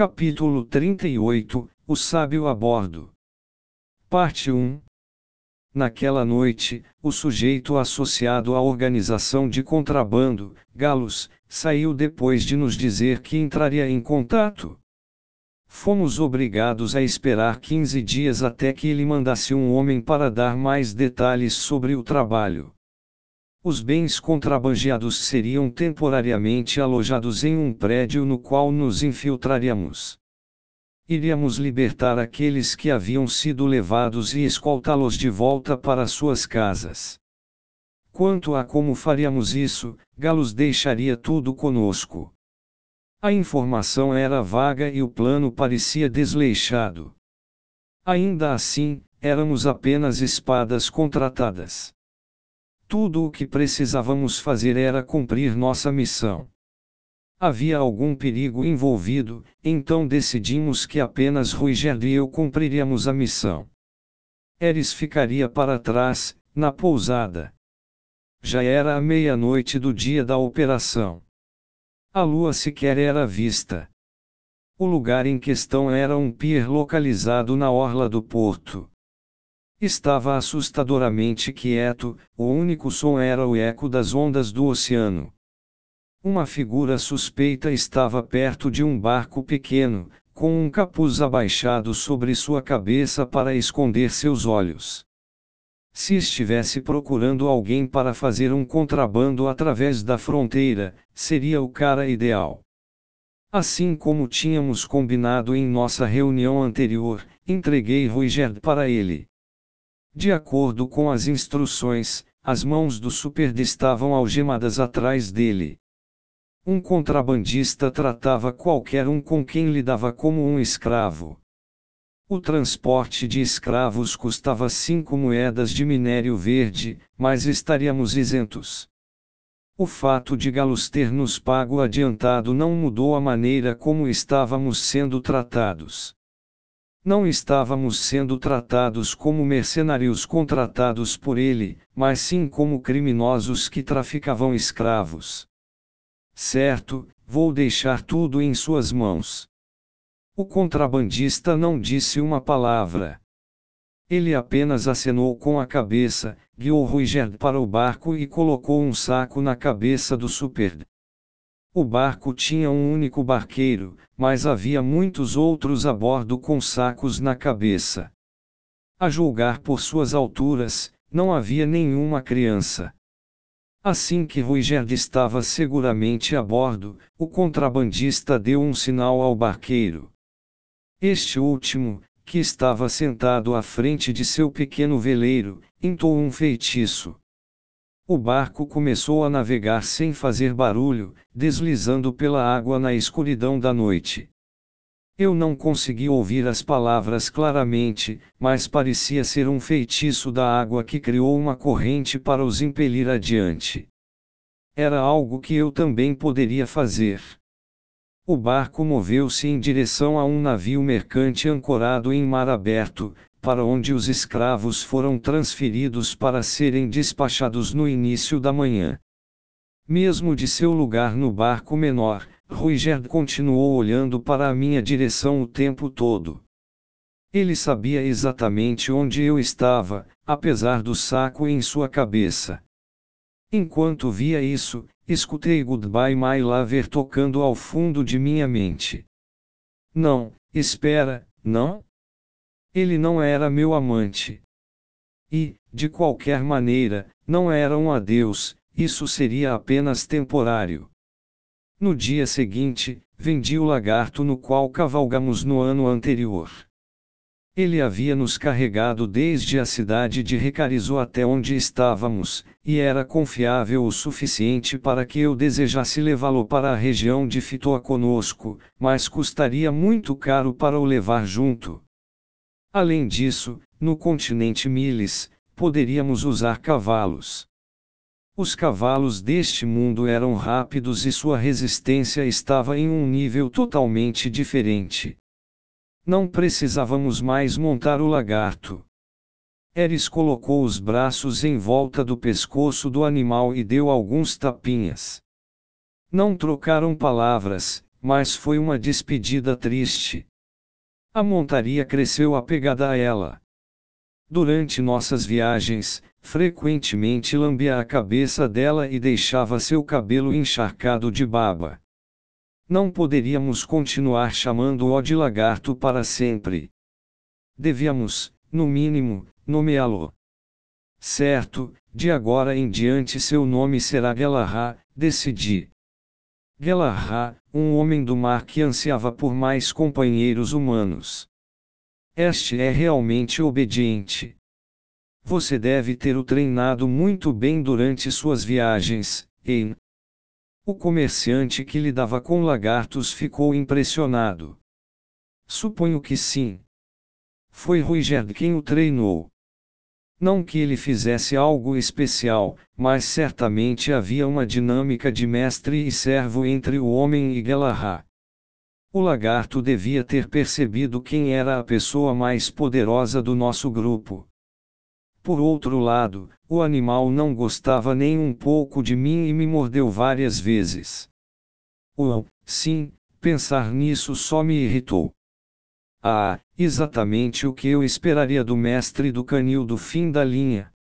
Capítulo 38 O sábio a bordo. Parte 1 Naquela noite, o sujeito associado à organização de contrabando, Galos, saiu depois de nos dizer que entraria em contato. Fomos obrigados a esperar 15 dias até que ele mandasse um homem para dar mais detalhes sobre o trabalho. Os bens contrabandeados seriam temporariamente alojados em um prédio no qual nos infiltraríamos. Iríamos libertar aqueles que haviam sido levados e escoltá-los de volta para suas casas. Quanto a como faríamos isso, Galos deixaria tudo conosco. A informação era vaga e o plano parecia desleixado. Ainda assim, éramos apenas espadas contratadas. Tudo o que precisávamos fazer era cumprir nossa missão. Havia algum perigo envolvido, então decidimos que apenas Ruiger e eu cumpriríamos a missão. Eris ficaria para trás, na pousada. Já era a meia-noite do dia da operação. A lua sequer era vista. O lugar em questão era um pier localizado na orla do porto. Estava assustadoramente quieto, o único som era o eco das ondas do oceano. Uma figura suspeita estava perto de um barco pequeno, com um capuz abaixado sobre sua cabeça para esconder seus olhos. Se estivesse procurando alguém para fazer um contrabando através da fronteira, seria o cara ideal. Assim como tínhamos combinado em nossa reunião anterior, entreguei Ruigerd para ele. De acordo com as instruções, as mãos do Superd estavam algemadas atrás dele. Um contrabandista tratava qualquer um com quem lidava como um escravo. O transporte de escravos custava cinco moedas de minério verde, mas estaríamos isentos. O fato de Galos ter nos pago adiantado não mudou a maneira como estávamos sendo tratados. Não estávamos sendo tratados como mercenários contratados por ele, mas sim como criminosos que traficavam escravos. Certo, vou deixar tudo em suas mãos. O contrabandista não disse uma palavra. Ele apenas acenou com a cabeça, guiou Ruigerd para o barco e colocou um saco na cabeça do Superd. O barco tinha um único barqueiro, mas havia muitos outros a bordo com sacos na cabeça. A julgar por suas alturas, não havia nenhuma criança. Assim que Ruigerd estava seguramente a bordo, o contrabandista deu um sinal ao barqueiro. Este último, que estava sentado à frente de seu pequeno veleiro, entoou um feitiço. O barco começou a navegar sem fazer barulho, deslizando pela água na escuridão da noite. Eu não consegui ouvir as palavras claramente, mas parecia ser um feitiço da água que criou uma corrente para os impelir adiante. Era algo que eu também poderia fazer. O barco moveu-se em direção a um navio mercante ancorado em mar aberto, para onde os escravos foram transferidos para serem despachados no início da manhã. Mesmo de seu lugar no barco menor, Ruigerd continuou olhando para a minha direção o tempo todo. Ele sabia exatamente onde eu estava, apesar do saco em sua cabeça. Enquanto via isso, Escutei Goodbye My Lover tocando ao fundo de minha mente. Não, espera, não? Ele não era meu amante. E, de qualquer maneira, não era um adeus, isso seria apenas temporário. No dia seguinte, vendi o lagarto no qual cavalgamos no ano anterior. Ele havia nos carregado desde a cidade de Recarizo até onde estávamos, e era confiável o suficiente para que eu desejasse levá-lo para a região de Fitoa conosco, mas custaria muito caro para o levar junto. Além disso, no continente Miles, poderíamos usar cavalos. Os cavalos deste mundo eram rápidos e sua resistência estava em um nível totalmente diferente. Não precisávamos mais montar o lagarto. Eris colocou os braços em volta do pescoço do animal e deu alguns tapinhas. Não trocaram palavras, mas foi uma despedida triste. A montaria cresceu apegada a ela. Durante nossas viagens, frequentemente lambia a cabeça dela e deixava seu cabelo encharcado de baba. Não poderíamos continuar chamando-o de lagarto para sempre. Devíamos, no mínimo, nomeá-lo. Certo, de agora em diante seu nome será Galahá, decidi. Galahá, um homem do mar que ansiava por mais companheiros humanos. Este é realmente obediente. Você deve ter o treinado muito bem durante suas viagens, hein? O comerciante que lidava com lagartos ficou impressionado. Suponho que sim. Foi Ruiger quem o treinou. Não que ele fizesse algo especial, mas certamente havia uma dinâmica de mestre e servo entre o homem e Galahá. O lagarto devia ter percebido quem era a pessoa mais poderosa do nosso grupo. Por outro lado, o animal não gostava nem um pouco de mim e me mordeu várias vezes. Oh, sim, pensar nisso só me irritou. Ah, exatamente o que eu esperaria do mestre do canil do fim da linha.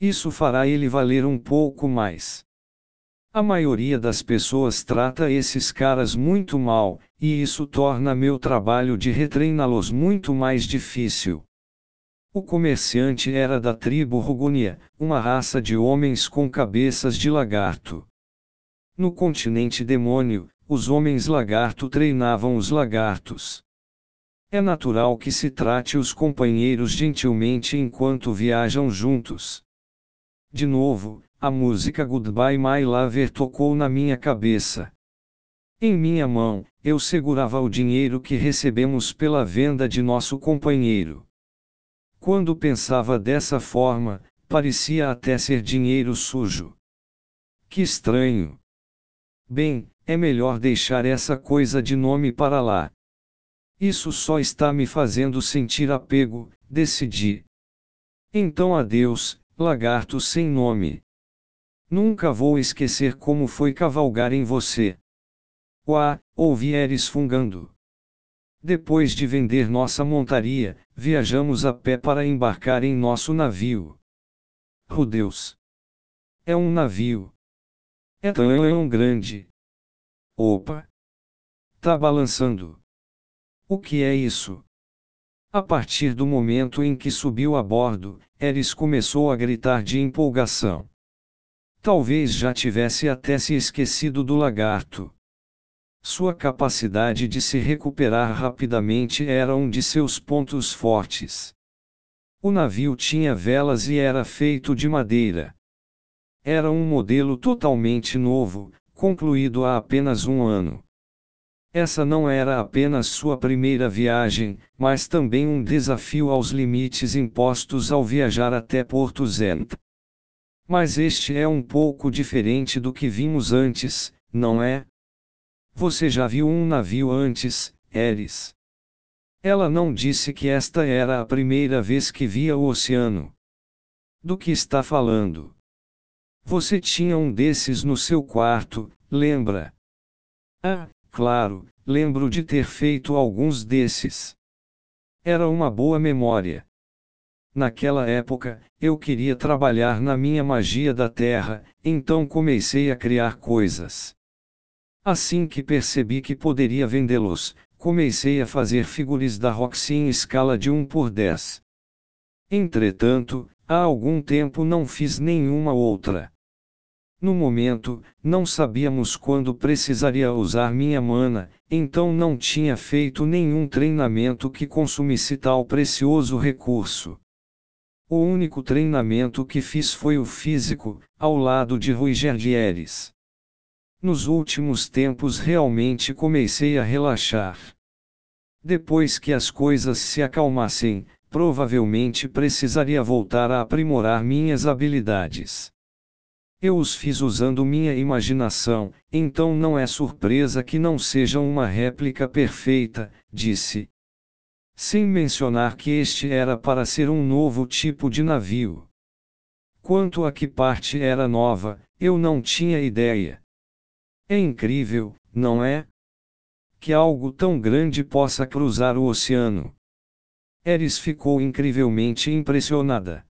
Isso fará ele valer um pouco mais. A maioria das pessoas trata esses caras muito mal, e isso torna meu trabalho de retreiná-los muito mais difícil. O comerciante era da tribo Rugunia, uma raça de homens com cabeças de lagarto. No continente demônio, os homens lagarto treinavam os lagartos. É natural que se trate os companheiros gentilmente enquanto viajam juntos. De novo, a música Goodbye My Lover tocou na minha cabeça. Em minha mão, eu segurava o dinheiro que recebemos pela venda de nosso companheiro. Quando pensava dessa forma, parecia até ser dinheiro sujo. Que estranho. Bem, é melhor deixar essa coisa de nome para lá. Isso só está me fazendo sentir apego, decidi. Então adeus, lagarto sem nome. Nunca vou esquecer como foi cavalgar em você. Uá, ouvi Eres fungando. Depois de vender nossa montaria, viajamos a pé para embarcar em nosso navio. Oh Deus! É um navio. É tão grande. Opa! Tá balançando. O que é isso? A partir do momento em que subiu a bordo, Eris começou a gritar de empolgação. Talvez já tivesse até se esquecido do lagarto. Sua capacidade de se recuperar rapidamente era um de seus pontos fortes. O navio tinha velas e era feito de madeira. Era um modelo totalmente novo, concluído há apenas um ano. Essa não era apenas sua primeira viagem, mas também um desafio aos limites impostos ao viajar até Porto Zent. Mas este é um pouco diferente do que vimos antes, não é? Você já viu um navio antes, Eris? Ela não disse que esta era a primeira vez que via o oceano. Do que está falando? Você tinha um desses no seu quarto, lembra? Ah, Claro, lembro de ter feito alguns desses. Era uma boa memória. Naquela época, eu queria trabalhar na minha magia da terra, então comecei a criar coisas. Assim que percebi que poderia vendê-los, comecei a fazer figuras da Roxy em escala de 1 por 10. Entretanto, há algum tempo não fiz nenhuma outra. No momento, não sabíamos quando precisaria usar minha mana, então não tinha feito nenhum treinamento que consumisse tal precioso recurso. O único treinamento que fiz foi o físico, ao lado de Rui Gerdieres. Nos últimos tempos realmente comecei a relaxar. Depois que as coisas se acalmassem, provavelmente precisaria voltar a aprimorar minhas habilidades. Eu os fiz usando minha imaginação, então não é surpresa que não sejam uma réplica perfeita, disse. Sem mencionar que este era para ser um novo tipo de navio. Quanto a que parte era nova, eu não tinha ideia. É incrível, não é? que algo tão grande possa cruzar o oceano. Eris ficou incrivelmente impressionada.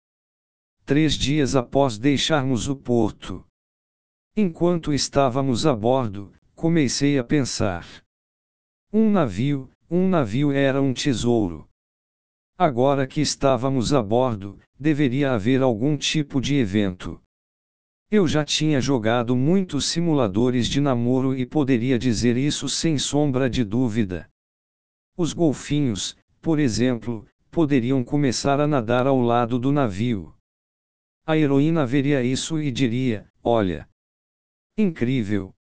Três dias após deixarmos o porto. Enquanto estávamos a bordo, comecei a pensar. Um navio, um navio era um tesouro. Agora que estávamos a bordo, deveria haver algum tipo de evento. Eu já tinha jogado muitos simuladores de namoro e poderia dizer isso sem sombra de dúvida. Os golfinhos, por exemplo, poderiam começar a nadar ao lado do navio. A heroína veria isso e diria: Olha! Incrível!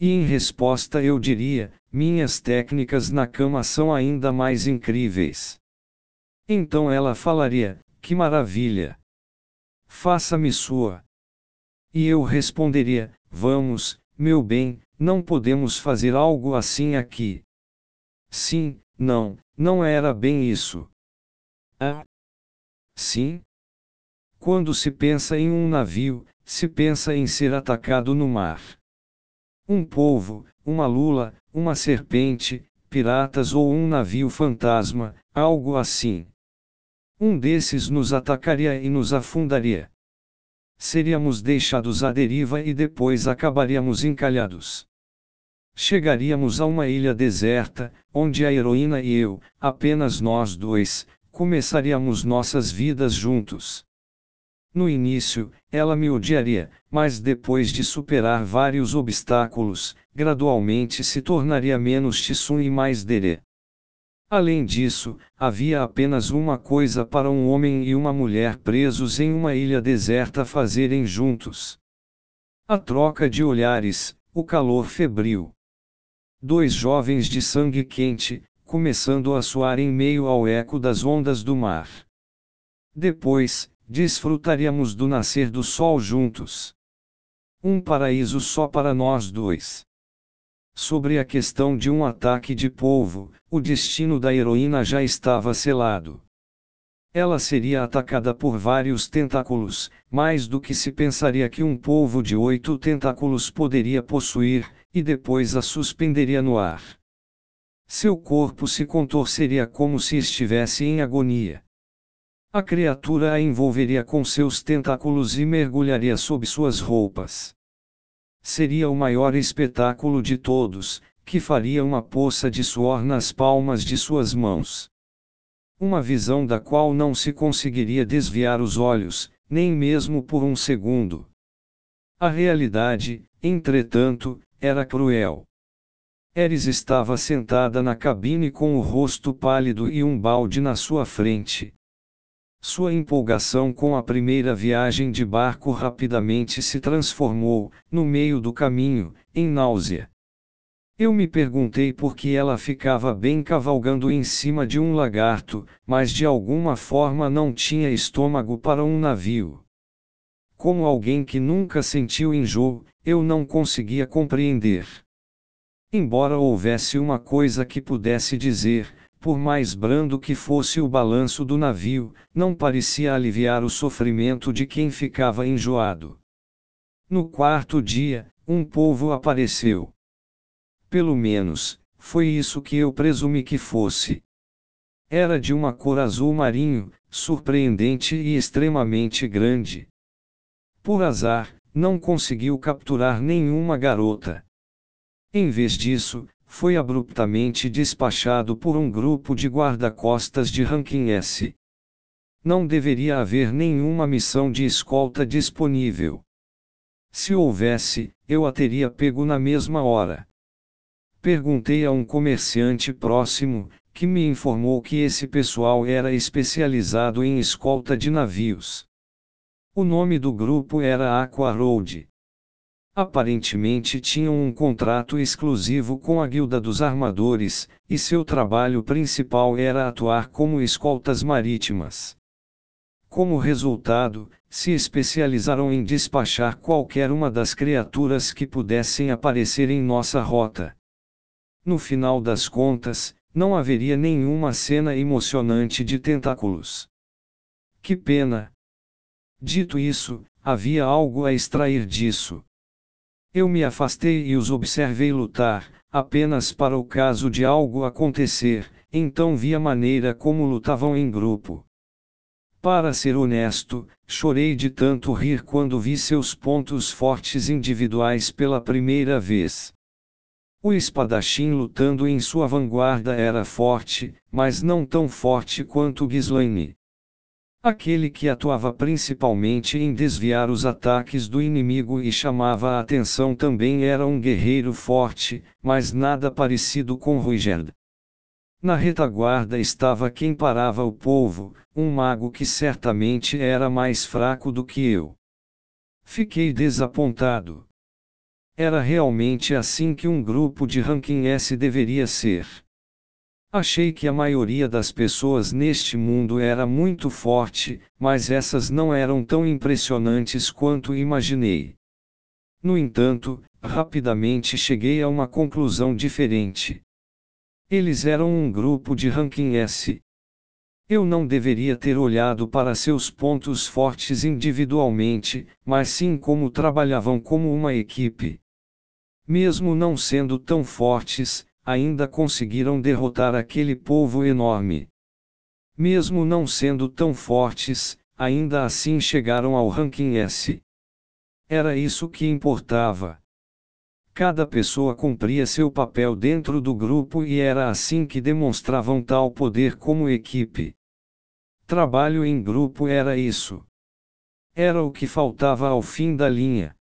E em resposta eu diria: Minhas técnicas na cama são ainda mais incríveis. Então ela falaria: Que maravilha! Faça-me sua. E eu responderia: Vamos, meu bem, não podemos fazer algo assim aqui. Sim, não, não era bem isso. Ah? Sim? Quando se pensa em um navio, se pensa em ser atacado no mar. Um polvo, uma lula, uma serpente, piratas ou um navio fantasma, algo assim. Um desses nos atacaria e nos afundaria seríamos deixados à deriva e depois acabaríamos encalhados. Chegaríamos a uma ilha deserta, onde a heroína e eu, apenas nós dois, começaríamos nossas vidas juntos. No início, ela me odiaria, mas depois de superar vários obstáculos, gradualmente se tornaria menos Tsun e mais Dere. Além disso, havia apenas uma coisa para um homem e uma mulher presos em uma ilha deserta fazerem juntos. A troca de olhares, o calor febril. Dois jovens de sangue quente, começando a suar em meio ao eco das ondas do mar. Depois, desfrutaríamos do nascer do sol juntos. Um paraíso só para nós dois. Sobre a questão de um ataque de polvo, o destino da heroína já estava selado. Ela seria atacada por vários tentáculos, mais do que se pensaria que um polvo de oito tentáculos poderia possuir, e depois a suspenderia no ar. Seu corpo se contorceria como se estivesse em agonia. A criatura a envolveria com seus tentáculos e mergulharia sob suas roupas. Seria o maior espetáculo de todos, que faria uma poça de suor nas palmas de suas mãos. Uma visão da qual não se conseguiria desviar os olhos, nem mesmo por um segundo. A realidade, entretanto, era cruel. Eris estava sentada na cabine com o rosto pálido e um balde na sua frente, sua empolgação com a primeira viagem de barco rapidamente se transformou, no meio do caminho, em náusea. Eu me perguntei por que ela ficava bem cavalgando em cima de um lagarto, mas de alguma forma não tinha estômago para um navio. Como alguém que nunca sentiu enjoo, eu não conseguia compreender. Embora houvesse uma coisa que pudesse dizer, por mais brando que fosse o balanço do navio, não parecia aliviar o sofrimento de quem ficava enjoado. No quarto dia, um povo apareceu. Pelo menos, foi isso que eu presumi que fosse. Era de uma cor azul marinho, surpreendente e extremamente grande. Por azar, não conseguiu capturar nenhuma garota. Em vez disso, foi abruptamente despachado por um grupo de guarda-costas de ranking S. Não deveria haver nenhuma missão de escolta disponível. Se houvesse, eu a teria pego na mesma hora. Perguntei a um comerciante próximo, que me informou que esse pessoal era especializado em escolta de navios. O nome do grupo era Aqua Road. Aparentemente tinham um contrato exclusivo com a Guilda dos Armadores, e seu trabalho principal era atuar como escoltas marítimas. Como resultado, se especializaram em despachar qualquer uma das criaturas que pudessem aparecer em nossa rota. No final das contas, não haveria nenhuma cena emocionante de tentáculos. Que pena! Dito isso, havia algo a extrair disso. Eu me afastei e os observei lutar, apenas para o caso de algo acontecer, então vi a maneira como lutavam em grupo. Para ser honesto, chorei de tanto rir quando vi seus pontos fortes individuais pela primeira vez. O espadachim lutando em sua vanguarda era forte, mas não tão forte quanto Ghislaine. Aquele que atuava principalmente em desviar os ataques do inimigo e chamava a atenção também era um guerreiro forte, mas nada parecido com Ruigerd. Na retaguarda estava quem parava o povo, um mago que certamente era mais fraco do que eu. Fiquei desapontado. Era realmente assim que um grupo de ranking S deveria ser. Achei que a maioria das pessoas neste mundo era muito forte, mas essas não eram tão impressionantes quanto imaginei. No entanto, rapidamente cheguei a uma conclusão diferente. Eles eram um grupo de ranking S. Eu não deveria ter olhado para seus pontos fortes individualmente, mas sim como trabalhavam como uma equipe. Mesmo não sendo tão fortes, ainda conseguiram derrotar aquele povo enorme. Mesmo não sendo tão fortes, ainda assim chegaram ao ranking S. Era isso que importava. Cada pessoa cumpria seu papel dentro do grupo e era assim que demonstravam tal poder como equipe. Trabalho em grupo era isso. Era o que faltava ao fim da linha.